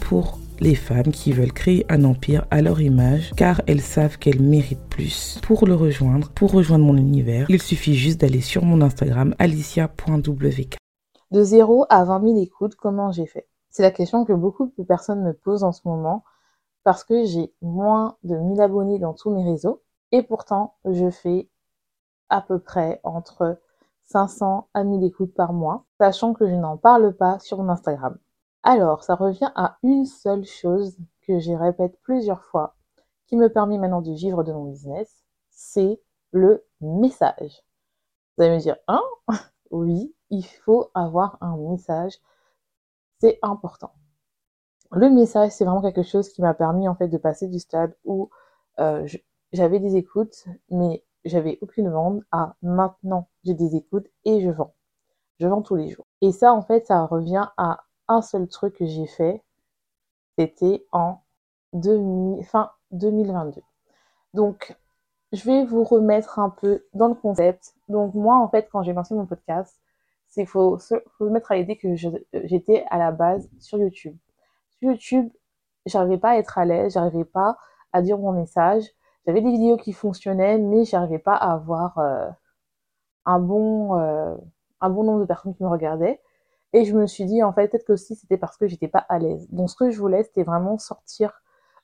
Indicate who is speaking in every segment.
Speaker 1: Pour les femmes qui veulent créer un empire à leur image car elles savent qu'elles méritent plus. Pour le rejoindre, pour rejoindre mon univers, il suffit juste d'aller sur mon Instagram alicia.wk.
Speaker 2: De 0 à 20 000 écoutes, comment j'ai fait? C'est la question que beaucoup de personnes me posent en ce moment parce que j'ai moins de 1000 abonnés dans tous mes réseaux et pourtant je fais à peu près entre 500 à 1000 écoutes par mois, sachant que je n'en parle pas sur mon Instagram. Alors, ça revient à une seule chose que j'y répète plusieurs fois, qui me permet maintenant de vivre de mon business, c'est le message. Vous allez me dire, hein? Oui, il faut avoir un message. C'est important. Le message, c'est vraiment quelque chose qui m'a permis en fait de passer du stade où euh, j'avais des écoutes, mais j'avais aucune vente à maintenant j'ai des écoutes et je vends. Je vends tous les jours. Et ça, en fait, ça revient à un seul truc que j'ai fait, c'était en fin 2022. Donc, je vais vous remettre un peu dans le concept. Donc, moi, en fait, quand j'ai lancé mon podcast, c'est faut se mettre à l'idée que j'étais à la base sur YouTube. Sur YouTube, j'arrivais pas à être à l'aise, j'arrivais pas à dire mon message. J'avais des vidéos qui fonctionnaient, mais j'arrivais pas à avoir euh, euh, un bon nombre de personnes qui me regardaient. Et je me suis dit, en fait, peut-être que aussi c'était parce que j'étais pas à l'aise. Donc, ce que je voulais, c'était vraiment sortir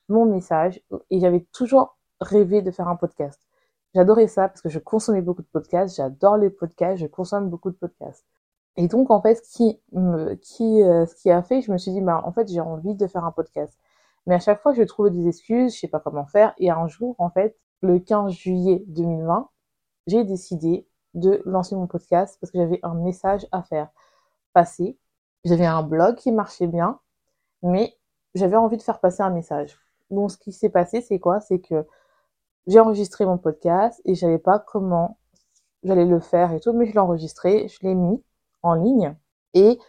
Speaker 2: mon message. Et j'avais toujours rêvé de faire un podcast. J'adorais ça parce que je consommais beaucoup de podcasts. J'adore les podcasts. Je consomme beaucoup de podcasts. Et donc, en fait, ce qui, me, qui, euh, ce qui a fait, je me suis dit, bah, en fait, j'ai envie de faire un podcast. Mais à chaque fois, je trouvais des excuses, je sais pas comment faire. Et un jour, en fait, le 15 juillet 2020, j'ai décidé de lancer mon podcast parce que j'avais un message à faire passer. J'avais un blog qui marchait bien, mais j'avais envie de faire passer un message. Donc, ce qui s'est passé, c'est quoi? C'est que j'ai enregistré mon podcast et je savais pas comment j'allais le faire et tout, mais je l'ai enregistré, je l'ai mis en ligne et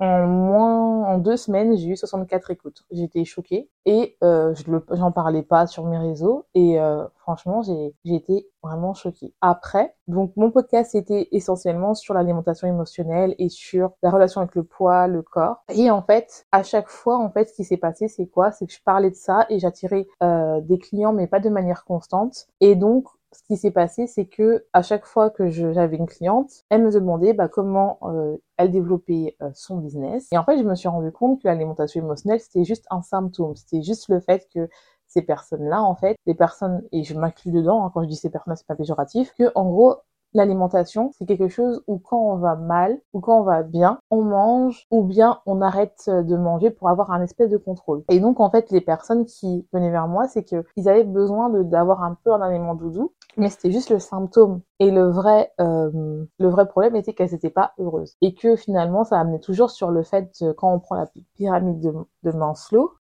Speaker 2: en moins, en deux semaines, j'ai eu 64 écoutes. J'étais choquée et euh, je j'en parlais pas sur mes réseaux et euh, franchement, j'ai, été vraiment choquée. Après, donc mon podcast était essentiellement sur l'alimentation émotionnelle et sur la relation avec le poids, le corps. Et en fait, à chaque fois, en fait, ce qui s'est passé, c'est quoi? C'est que je parlais de ça et j'attirais euh, des clients, mais pas de manière constante. Et donc, ce qui s'est passé, c'est que à chaque fois que j'avais une cliente, elle me demandait bah, comment euh, elle développait euh, son business. Et en fait, je me suis rendu compte que l'alimentation émotionnelle, c'était juste un symptôme. C'était juste le fait que ces personnes-là, en fait, les personnes, et je m'inclus dedans, hein, quand je dis ces personnes, c'est pas péjoratif, que en gros, L'alimentation, c'est quelque chose où quand on va mal ou quand on va bien, on mange ou bien on arrête de manger pour avoir un espèce de contrôle. Et donc en fait, les personnes qui venaient vers moi, c'est qu'ils avaient besoin d'avoir un peu un aliment doudou, mais c'était juste le symptôme. Et le vrai, euh, le vrai problème était qu'elles n'étaient pas heureuses. Et que finalement, ça amenait toujours sur le fait, quand on prend la pyramide de, de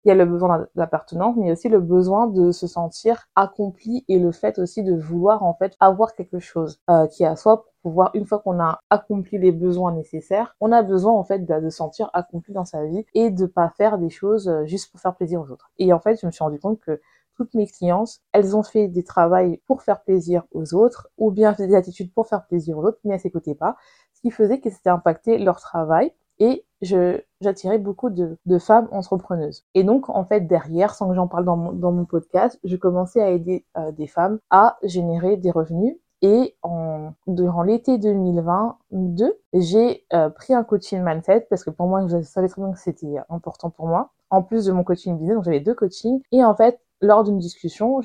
Speaker 2: il y a le besoin d'appartenance, mais aussi le besoin de se sentir accompli et le fait aussi de vouloir en fait avoir quelque chose euh, qui est à soi pour pouvoir, une fois qu'on a accompli les besoins nécessaires, on a besoin en fait de, de se sentir accompli dans sa vie et de pas faire des choses euh, juste pour faire plaisir aux autres. Et en fait, je me suis rendu compte que toutes mes clientes, elles ont fait des travails pour faire plaisir aux autres ou bien des attitudes pour faire plaisir aux autres, mais elles s'écoutaient pas, ce qui faisait que c'était impacté leur travail et je j'attirais beaucoup de, de, femmes entrepreneuses. Et donc, en fait, derrière, sans que j'en parle dans mon, dans mon podcast, je commençais à aider euh, des femmes à générer des revenus. Et en, durant l'été 2022, j'ai euh, pris un coaching mindset parce que pour moi, je savais très bien que c'était important pour moi. En plus de mon coaching business, donc j'avais deux coachings. Et en fait, lors d'une discussion,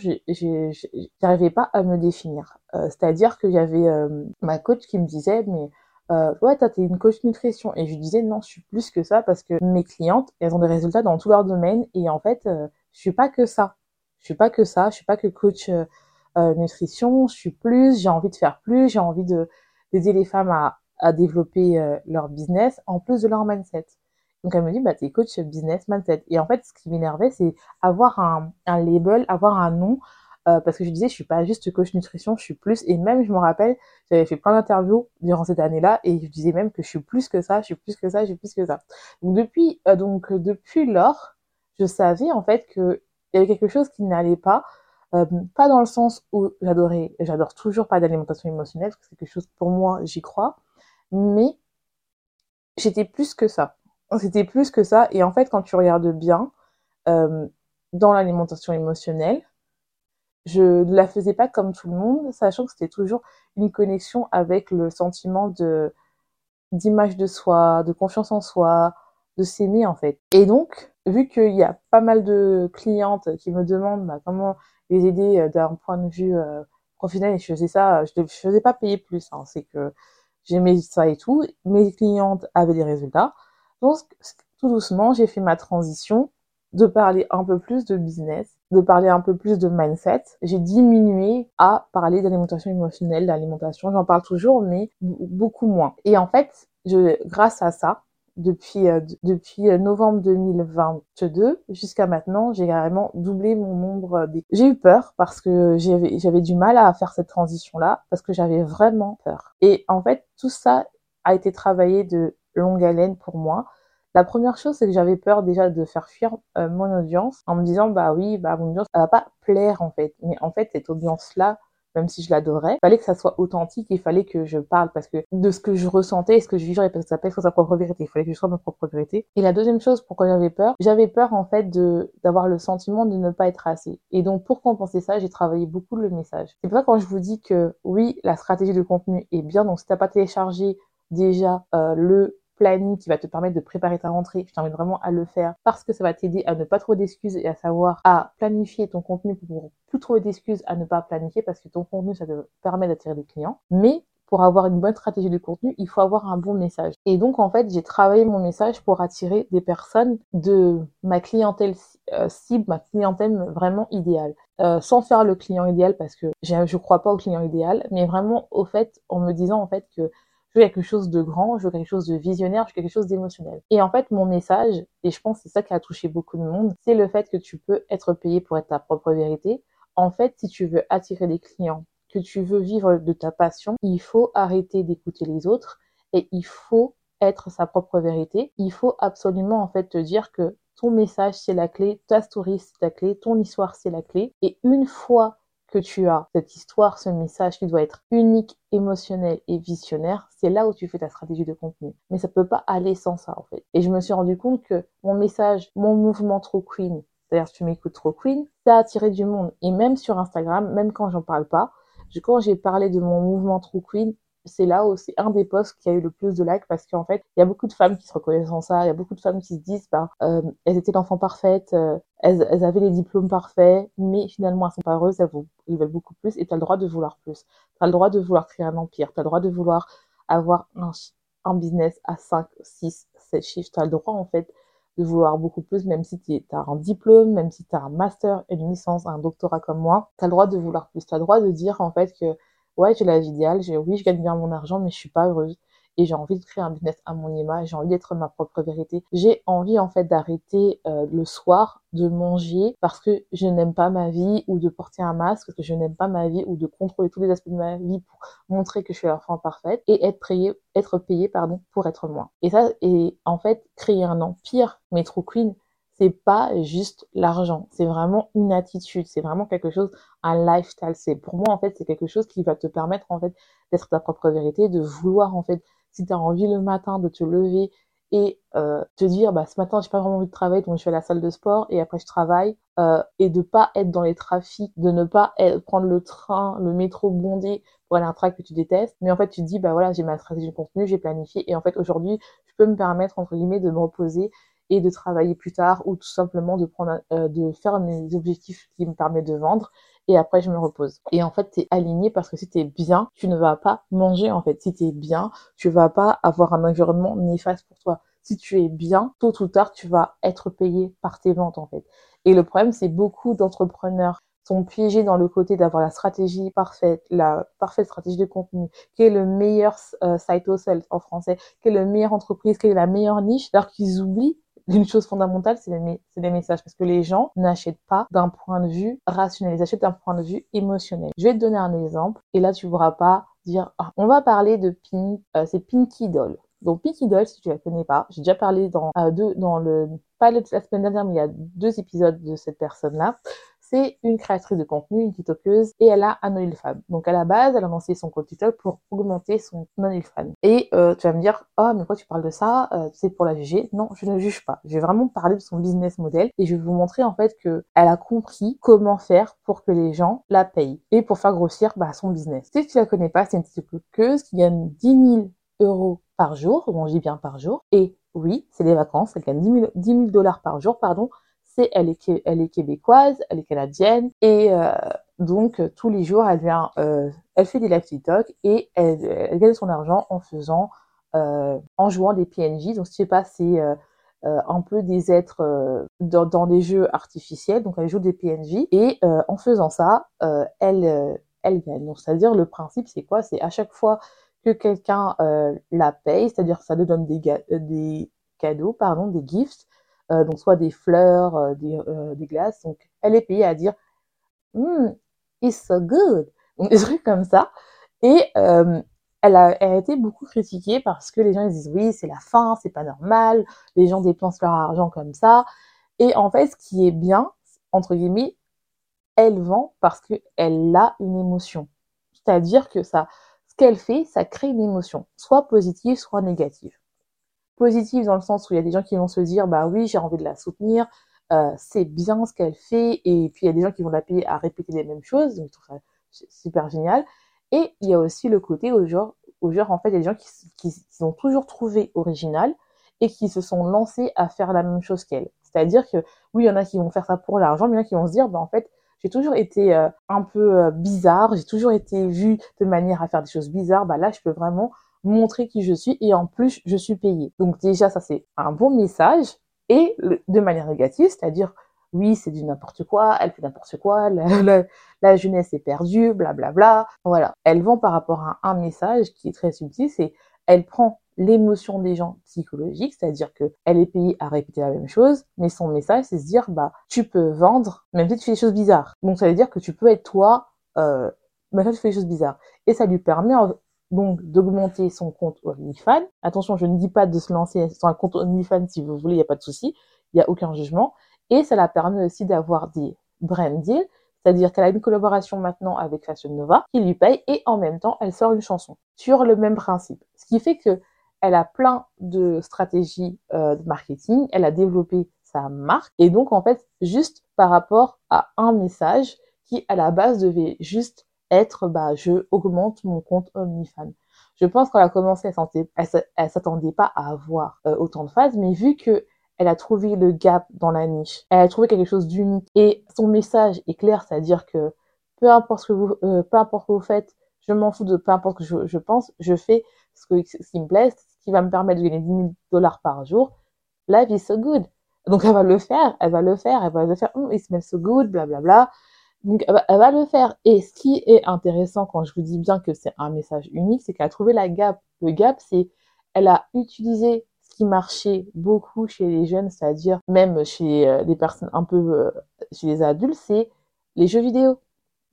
Speaker 2: j'arrivais pas à me définir. Euh, C'est-à-dire qu'il y avait euh, ma coach qui me disait, mais euh, ouais, t'es une coach nutrition. Et je disais, non, je suis plus que ça parce que mes clientes, elles ont des résultats dans tout leur domaine. Et en fait, euh, je suis pas que ça. Je suis pas que ça. Je suis pas que coach euh, euh, nutrition. Je suis plus. J'ai envie de faire plus. J'ai envie de d'aider les femmes à, à développer leur business en plus de leur mindset. Donc elle me dit, bah t'es coach business mindset. Et en fait, ce qui m'énervait, c'est avoir un, un label, avoir un nom euh, parce que je disais, je suis pas juste coach nutrition, je suis plus. Et même, je me rappelle, j'avais fait plein d'interviews durant cette année-là, et je disais même que je suis plus que ça, je suis plus que ça, je suis plus que ça. Donc depuis, euh, donc depuis lors, je savais en fait que il y avait quelque chose qui n'allait pas. Euh, pas dans le sens où j'adorais, j'adore toujours pas d'alimentation émotionnelle, parce que c'est quelque chose pour moi, j'y crois, mais j'étais plus que ça. C'était plus que ça, et en fait, quand tu regardes bien, euh, dans l'alimentation émotionnelle, je ne la faisais pas comme tout le monde, sachant que c'était toujours une connexion avec le sentiment de d'image de soi, de confiance en soi, de s'aimer en fait. Et donc, vu qu'il y a pas mal de clientes qui me demandent bah, comment les aider euh, d'un point de vue euh, professionnel, et je faisais ça, je ne faisais pas payer plus, hein, c'est que j'aimais ça et tout. Mes clientes avaient des résultats. Donc, tout doucement, j'ai fait ma transition de parler un peu plus de business, de parler un peu plus de mindset. J'ai diminué à parler d'alimentation émotionnelle, d'alimentation. J'en parle toujours, mais beaucoup moins. Et en fait, je, grâce à ça, depuis, euh, depuis novembre 2022 jusqu'à maintenant, j'ai carrément doublé mon nombre des... J'ai eu peur parce que j'avais du mal à faire cette transition-là, parce que j'avais vraiment peur. Et en fait, tout ça a été travaillé de longue haleine pour moi. La première chose, c'est que j'avais peur déjà de faire fuir euh, mon audience en me disant, bah oui, bah mon audience, elle va pas plaire en fait. Mais en fait, cette audience-là, même si je l'adorais, fallait que ça soit authentique, il fallait que je parle parce que de ce que je ressentais et ce que je vivrais, parce que ça pèse sur sa propre vérité, il fallait que je sois ma propre vérité. Et la deuxième chose pourquoi j'avais peur, j'avais peur en fait de d'avoir le sentiment de ne pas être assez. Et donc pour compenser ça, j'ai travaillé beaucoup le message. C'est pour ça quand je vous dis que oui, la stratégie de contenu est bien, donc si t'as pas téléchargé déjà euh, le planning qui va te permettre de préparer ta rentrée, je t'invite vraiment à le faire parce que ça va t'aider à ne pas trouver d'excuses et à savoir à planifier ton contenu pour plus trouver d'excuses à ne pas planifier parce que ton contenu, ça te permet d'attirer des clients. Mais pour avoir une bonne stratégie de contenu, il faut avoir un bon message. Et donc, en fait, j'ai travaillé mon message pour attirer des personnes de ma clientèle euh, cible, ma clientèle vraiment idéale. Euh, sans faire le client idéal parce que je crois pas au client idéal, mais vraiment au fait, en me disant en fait que je veux quelque chose de grand, je veux quelque chose de visionnaire, je veux quelque chose d'émotionnel. Et en fait, mon message, et je pense que c'est ça qui a touché beaucoup de monde, c'est le fait que tu peux être payé pour être ta propre vérité. En fait, si tu veux attirer des clients, que tu veux vivre de ta passion, il faut arrêter d'écouter les autres et il faut être sa propre vérité. Il faut absolument en fait te dire que ton message c'est la clé, ta story c'est la clé, ton histoire c'est la clé. Et une fois que tu as cette histoire, ce message qui doit être unique, émotionnel et visionnaire, c'est là où tu fais ta stratégie de contenu. Mais ça peut pas aller sans ça, en fait. Et je me suis rendu compte que mon message, mon mouvement trop queen, c'est-à-dire tu m'écoutes trop queen, ça a attiré du monde. Et même sur Instagram, même quand j'en parle pas, quand j'ai parlé de mon mouvement trop queen, c'est là où c'est un des posts qui a eu le plus de likes parce qu'en fait, il y a beaucoup de femmes qui se reconnaissent en ça, il y a beaucoup de femmes qui se disent, bah, euh, elles étaient l'enfant parfaite, euh, elles, elles, avaient les diplômes parfaits, mais finalement elles sont pas heureuses, elles, elles veulent beaucoup plus et tu as le droit de vouloir plus. Tu as le droit de vouloir créer un empire, tu as le droit de vouloir avoir un, un business à 5, 6, 7 chiffres, tu as le droit en fait de vouloir beaucoup plus, même si tu as un diplôme, même si tu as un master, une licence, un doctorat comme moi, tu as le droit de vouloir plus, tu as le droit de dire en fait que ouais, j'ai la vie idéale, j'ai, oui, je gagne bien mon argent, mais je suis pas heureuse. Et j'ai envie de créer un business à mon image, j'ai envie d'être ma propre vérité. J'ai envie en fait d'arrêter euh, le soir de manger parce que je n'aime pas ma vie ou de porter un masque parce que je n'aime pas ma vie ou de contrôler tous les aspects de ma vie pour montrer que je suis l'enfant parfaite et être payé, être payé pardon pour être moi. Et ça, et en fait créer un empire, mais trop queen, c'est pas juste l'argent, c'est vraiment une attitude, c'est vraiment quelque chose, un lifestyle. C'est pour moi en fait, c'est quelque chose qui va te permettre en fait d'être ta propre vérité, de vouloir en fait, si tu as envie le matin de te lever et euh, te dire bah ce matin j'ai pas vraiment envie de travailler donc je vais à la salle de sport et après je travaille euh, et de pas être dans les trafics, de ne pas prendre le train, le métro bondé pour aller à un travail que tu détestes, mais en fait tu te dis bah voilà j'ai ma stratégie de contenu, j'ai planifié et en fait aujourd'hui je peux me permettre entre guillemets de me reposer et de travailler plus tard ou tout simplement de prendre euh, de faire mes objectifs qui me permettent de vendre et après je me repose. Et en fait, tu es aligné parce que si tu es bien, tu ne vas pas manger en fait. Si tu es bien, tu vas pas avoir un environnement néfaste pour toi. Si tu es bien, tôt ou tard, tu vas être payé par tes ventes en fait. Et le problème, c'est beaucoup d'entrepreneurs sont piégés dans le côté d'avoir la stratégie parfaite, la parfaite stratégie de contenu, qui est le meilleur euh, site sales en français, qui est le meilleure entreprise, qui est la meilleure niche, alors qu'ils oublient une chose fondamentale, c'est les, messages. Parce que les gens n'achètent pas d'un point de vue rationnel, ils achètent d'un point de vue émotionnel. Je vais te donner un exemple, et là, tu ne pourras pas dire, ah, on va parler de Pink, euh, c'est Pinky Doll. Donc Pinky Doll, si tu la connais pas, j'ai déjà parlé dans euh, dans le pas la semaine dernière, mais il y a deux épisodes de cette personne-là c'est une créatrice de contenu, une TikTokeuse, et elle a un OnlyFans. Donc à la base, elle a lancé son compte TikTok pour augmenter son OnlyFans. Et euh, tu vas me dire, oh mais pourquoi tu parles de ça euh, C'est pour la juger Non, je ne juge pas. Je vais vraiment parler de son business model et je vais vous montrer en fait que elle a compris comment faire pour que les gens la payent et pour faire grossir bah, son business. Si tu la connais pas, c'est une TikTokeuse qui gagne 10 000 euros par jour, bon je dis bien par jour, et oui, c'est des vacances, elle gagne 10 000 dollars par jour, pardon, c'est elle est, elle est québécoise, elle est canadienne et euh, donc euh, tous les jours elle vient, euh, elle fait des live TikTok et elle, gagne son argent en faisant, en jouant des PNJ. Donc je sais pas, c'est un peu des êtres dans, dans, des jeux artificiels. Donc elle joue des PNJ et en faisant ça, elle elle gagne. Donc c'est-à-dire le principe c'est quoi? C'est à chaque fois que quelqu'un la paye, c'est-à-dire ça lui donne des, des cadeaux, pardon, des gifts euh, donc soit des fleurs, euh, des, euh, des, glaces. Donc elle est payée à dire mm, it's so good, donc des trucs comme ça. Et elle a, été beaucoup critiquée parce que les gens ils disent oui c'est la fin, c'est pas normal, les gens dépensent leur argent comme ça. Et en fait, ce qui est bien entre guillemets, elle vend parce que elle a une émotion. C'est-à-dire que ça, ce qu'elle fait, ça crée une émotion, soit positive, soit négative positive dans le sens où il y a des gens qui vont se dire bah oui j'ai envie de la soutenir euh, c'est bien ce qu'elle fait et puis il y a des gens qui vont la payer à répéter les mêmes choses donc je trouve ça super génial. Et il y a aussi le côté au genre au genre en fait il y a des gens qui, qui, ont toujours trouvé original et qui se sont lancés à faire la même chose qu'elle. C'est-à-dire que oui il y en a qui vont faire ça pour l'argent mais il y en a qui vont se dire bah en fait j'ai toujours été euh, un peu euh, bizarre j'ai toujours été vue de manière à faire des choses bizarres bah là je peux vraiment montrer qui je suis et en plus je suis payée. Donc déjà ça c'est un bon message et de manière négative, c'est-à-dire oui c'est du n'importe quoi, elle fait n'importe quoi, la, jeunesse est perdue, blablabla. Bla, bla. Voilà, elle vend par rapport à un message qui est très subtil, c'est elle prend l'émotion des gens psychologiques, c'est-à-dire que elle est payée à répéter la même chose, mais son message c'est se dire bah tu peux vendre même si tu fais des choses bizarres. Donc ça veut dire que tu peux être toi euh, même si tu fais des choses bizarres et ça lui permet donc d'augmenter son compte OnlyFans. Attention, je ne dis pas de se lancer sur un compte OnlyFans si vous voulez, il n'y a pas de souci, il n'y a aucun jugement. Et ça la permet aussi d'avoir des brand deals, c'est-à-dire qu'elle a une collaboration maintenant avec Fashion Nova qui lui paye et en même temps elle sort une chanson sur le même principe. Ce qui fait que elle a plein de stratégies euh, de marketing, elle a développé sa marque et donc en fait juste par rapport à un message qui à la base devait juste être, bah, je augmente mon compte OnlyFans. Je pense qu'elle a commencé, elle, s'attendait pas à avoir euh, autant de phases, mais vu que elle a trouvé le gap dans la niche, elle a trouvé quelque chose d'unique et son message est clair, c'est-à-dire que peu importe ce que vous, euh, peu importe ce que vous faites, je m'en fous de peu importe ce que je, pense, je fais ce, que, ce qui me plaît, ce qui va me permettre de gagner 10 000 dollars par jour. Life is so good. Donc elle va le faire, elle va le faire, elle va le faire, oh, it smells so good, blablabla. Bla, bla. Donc elle va, le faire. Et ce qui est intéressant quand je vous dis bien que c'est un message unique, c'est qu'elle a trouvé la gap. Le gap, c'est elle a utilisé ce qui marchait beaucoup chez les jeunes, c'est-à-dire même chez euh, des personnes un peu euh, chez les adultes, c'est les jeux vidéo.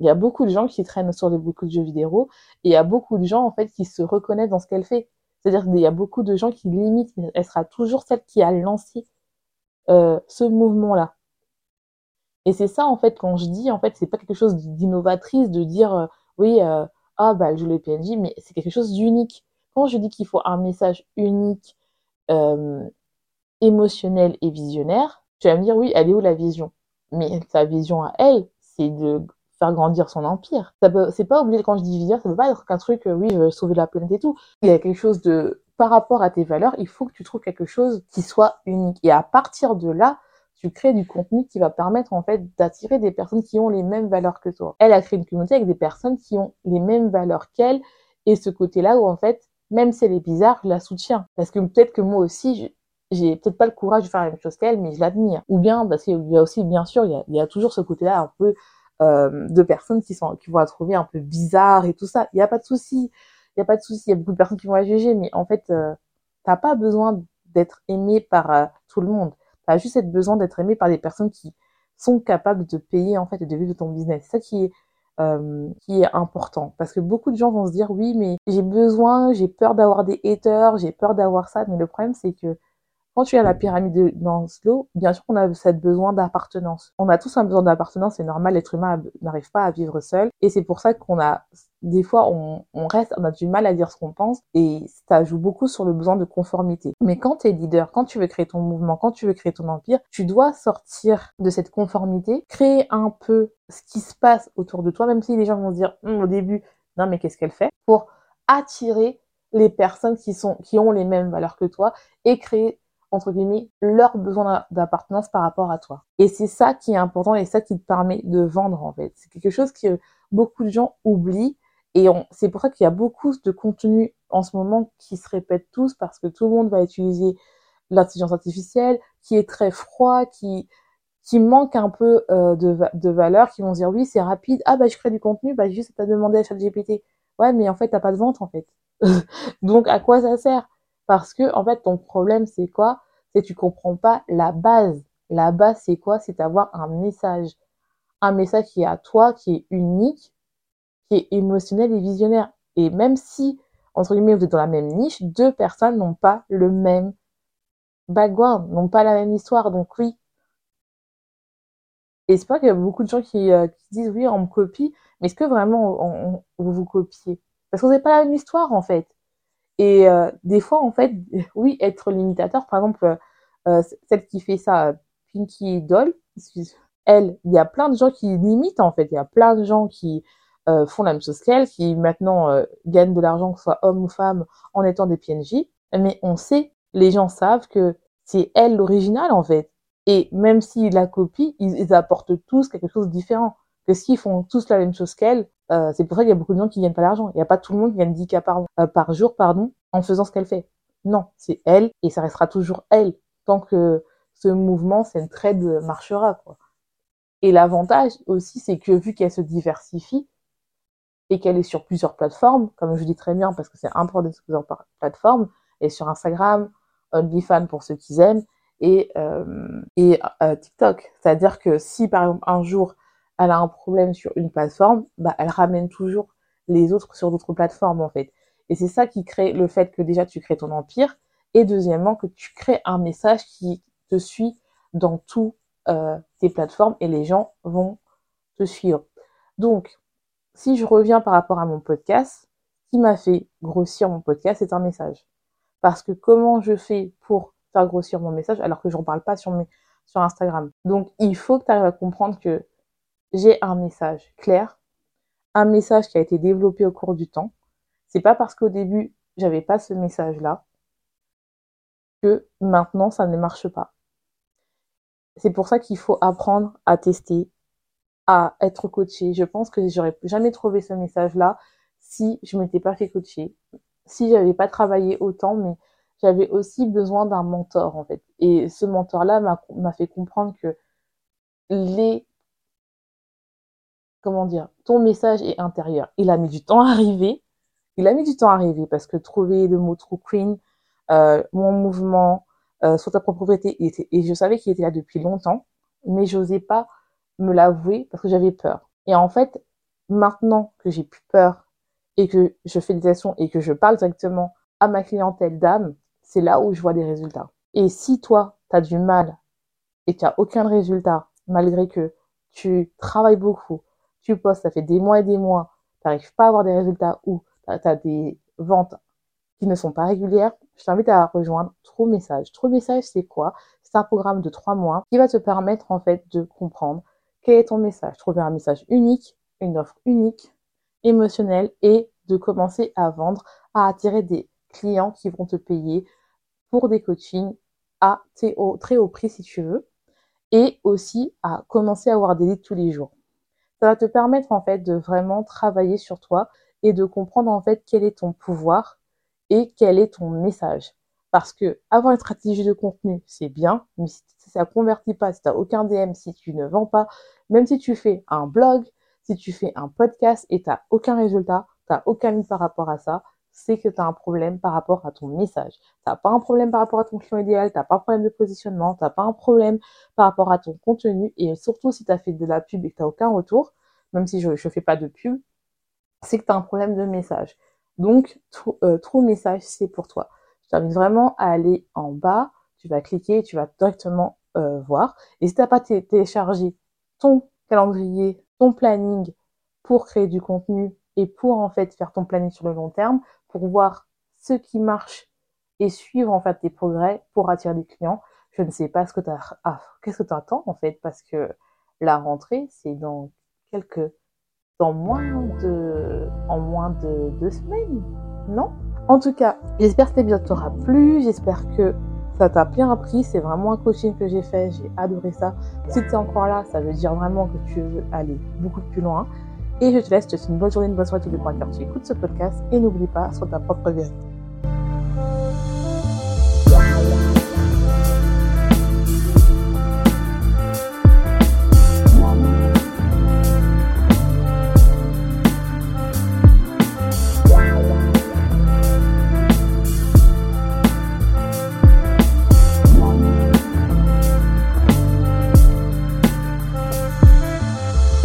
Speaker 2: Il y a beaucoup de gens qui traînent sur beaucoup de jeux vidéo et il y a beaucoup de gens en fait qui se reconnaissent dans ce qu'elle fait. C'est-à-dire qu'il y a beaucoup de gens qui limitent, mais elle sera toujours celle qui a lancé euh, ce mouvement-là. Et c'est ça, en fait, quand je dis, en fait, c'est pas quelque chose d'innovatrice de dire, euh, oui, euh, ah, bah, joue les PNJ, mais c'est quelque chose d'unique. Quand je dis qu'il faut un message unique, euh, émotionnel et visionnaire, tu vas me dire, oui, elle est où la vision? Mais sa vision à elle, c'est de faire grandir son empire. Ça peut, c'est pas obligé, quand je dis vision, ça peut pas être qu'un truc, oui, je veux sauver la planète et tout. Il y a quelque chose de par rapport à tes valeurs, il faut que tu trouves quelque chose qui soit unique. Et à partir de là, tu crées du contenu qui va permettre en fait d'attirer des personnes qui ont les mêmes valeurs que toi. Elle a créé une communauté avec des personnes qui ont les mêmes valeurs qu'elle et ce côté-là où en fait, même si elle est bizarre, je la soutiens. Parce que peut-être que moi aussi, j'ai peut-être pas le courage de faire la même chose qu'elle, mais je l'admire. Ou bien, parce qu'il y a aussi, bien sûr, il y a, toujours ce côté-là un peu euh, de personnes qui sont qui vont la trouver un peu bizarre et tout ça. Il n'y a pas de souci, il y a pas de souci. Il y a beaucoup de personnes qui vont la juger, mais en fait, euh, t'as pas besoin d'être aimé par euh, tout le monde. Juste besoin d'être aimé par des personnes qui sont capables de payer en fait et de vivre de ton business. C'est ça qui est euh, qui est important parce que beaucoup de gens vont se dire oui mais j'ai besoin, j'ai peur d'avoir des haters, j'ai peur d'avoir ça, mais le problème c'est que quand tu es à la pyramide dans slow, bien sûr qu'on a cette besoin d'appartenance. On a tous un besoin d'appartenance, c'est normal, l'être humain n'arrive pas à vivre seul. Et c'est pour ça qu'on a, des fois, on, reste, on a du mal à dire ce qu'on pense et ça joue beaucoup sur le besoin de conformité. Mais quand tu es leader, quand tu veux créer ton mouvement, quand tu veux créer ton empire, tu dois sortir de cette conformité, créer un peu ce qui se passe autour de toi, même si les gens vont se dire hum, au début, non mais qu'est-ce qu'elle fait, pour attirer les personnes qui sont, qui ont les mêmes valeurs que toi et créer entre guillemets, leur besoin d'appartenance par rapport à toi. Et c'est ça qui est important et ça qui te permet de vendre, en fait. C'est quelque chose que beaucoup de gens oublient et c'est pour ça qu'il y a beaucoup de contenus en ce moment qui se répètent tous parce que tout le monde va utiliser l'intelligence artificielle, qui est très froid, qui qui manque un peu euh, de, de valeur, qui vont dire oui c'est rapide, ah bah je crée du contenu, bah juste t'as demandé à ChatGPT. Ouais mais en fait t'as pas de vente en fait. Donc à quoi ça sert? Parce que, en fait, ton problème, c'est quoi? C'est tu comprends pas la base. La base, c'est quoi? C'est d'avoir un message. Un message qui est à toi, qui est unique, qui est émotionnel et visionnaire. Et même si, entre guillemets, vous êtes dans la même niche, deux personnes n'ont pas le même background, n'ont pas la même histoire. Donc oui. Et c'est pas qu'il y a beaucoup de gens qui, euh, disent oui, on me copie, mais est-ce que vraiment vous vous copiez? Parce que vous n'avez pas la même histoire, en fait. Et euh, des fois, en fait, oui, être limitateur, par exemple, euh, celle qui fait ça, Pinky Doll, elle, il y a plein de gens qui limitent, en fait. Il y a plein de gens qui euh, font la même chose qu'elle, qui maintenant euh, gagnent de l'argent, que ce soit homme ou femme, en étant des PNJ. Mais on sait, les gens savent que c'est elle l'original, en fait. Et même s'ils la copient, ils, apportent tous quelque chose de différent. Que s'ils font tous la même chose qu'elle, euh, c'est pour ça qu'il y a beaucoup de gens qui gagnent pas d'argent. Il n'y a pas tout le monde qui gagne 10 cas par, euh, par jour pardon, en faisant ce qu'elle fait. Non, c'est elle et ça restera toujours elle tant que ce mouvement, cette trade marchera. Quoi. Et l'avantage aussi, c'est que vu qu'elle se diversifie et qu'elle est sur plusieurs plateformes, comme je dis très bien parce que c'est un produit sur plusieurs plateformes, et sur Instagram, OnlyFans pour ceux qui aiment, et, euh, et euh, TikTok. C'est-à-dire que si par exemple un jour elle a un problème sur une plateforme, bah, elle ramène toujours les autres sur d'autres plateformes, en fait. Et c'est ça qui crée le fait que déjà tu crées ton empire et deuxièmement que tu crées un message qui te suit dans toutes euh, tes plateformes et les gens vont te suivre. Donc, si je reviens par rapport à mon podcast, ce qui m'a fait grossir mon podcast, c'est un message. Parce que comment je fais pour faire grossir mon message alors que j'en parle pas sur Instagram? Donc, il faut que tu arrives à comprendre que j'ai un message clair, un message qui a été développé au cours du temps. C'est pas parce qu'au début j'avais pas ce message-là que maintenant ça ne marche pas. C'est pour ça qu'il faut apprendre à tester, à être coaché. Je pense que j'aurais jamais trouvé ce message-là si je m'étais pas fait coacher, si j'avais pas travaillé autant, mais j'avais aussi besoin d'un mentor en fait. Et ce mentor-là m'a fait comprendre que les comment dire, ton message est intérieur. Il a mis du temps à arriver. Il a mis du temps à arriver parce que trouver le mot True Queen, euh, mon mouvement, euh, sur ta propriété, et je savais qu'il était là depuis longtemps, mais j'osais pas me l'avouer parce que j'avais peur. Et en fait, maintenant que j'ai plus peur et que je fais des actions et que je parle directement à ma clientèle d'âme, c'est là où je vois des résultats. Et si toi, tu as du mal et tu n'as aucun résultat, malgré que tu travailles beaucoup, tu postes, ça fait des mois et des mois, tu n'arrives pas à avoir des résultats ou tu as, des ventes qui ne sont pas régulières, je t'invite à rejoindre True Message. True Message, c'est quoi? C'est un programme de trois mois qui va te permettre en fait de comprendre quel est ton message, trouver un message unique, une offre unique, émotionnelle et de commencer à vendre, à attirer des clients qui vont te payer pour des coachings à très haut prix si tu veux et aussi à commencer à avoir des leads tous les jours. Ça va te permettre en fait de vraiment travailler sur toi et de comprendre en fait quel est ton pouvoir et quel est ton message. Parce que avoir une stratégie de contenu, c'est bien, mais si ça convertit pas, si tu n'as aucun DM, si tu ne vends pas, même si tu fais un blog, si tu fais un podcast et tu n'as aucun résultat, tu n'as aucun lead par rapport à ça, c'est que tu as un problème par rapport à ton message. Tu n'as pas un problème par rapport à ton client idéal, tu n'as pas un problème de positionnement, tu n'as pas un problème par rapport à ton contenu et surtout si tu as fait de la pub et que tu n'as aucun retour, même si je ne fais pas de pub, c'est que tu as un problème de message. Donc, euh, True Message, c'est pour toi. Je t'invite vraiment à aller en bas, tu vas cliquer tu vas directement euh, voir. Et si tu n'as pas téléchargé ton calendrier, ton planning pour créer du contenu et pour en fait faire ton planning sur le long terme, pour voir ce qui marche et suivre en fait tes progrès pour attirer des clients. Je ne sais pas ce que tu ah, qu'est-ce que attends en fait parce que la rentrée c'est dans quelques, dans moins de, en moins de deux semaines, non? En tout cas, j'espère que cette épisode t'aura plu, j'espère que ça t'a bien appris, c'est vraiment un coaching que j'ai fait, j'ai adoré ça. Si tu es encore là, ça veut dire vraiment que tu veux aller beaucoup plus loin. Et je te laisse, je te souhaite une bonne journée, une bonne soirée, tous les points tu écoutes ce podcast et n'oublie pas, sur ta propre vérité.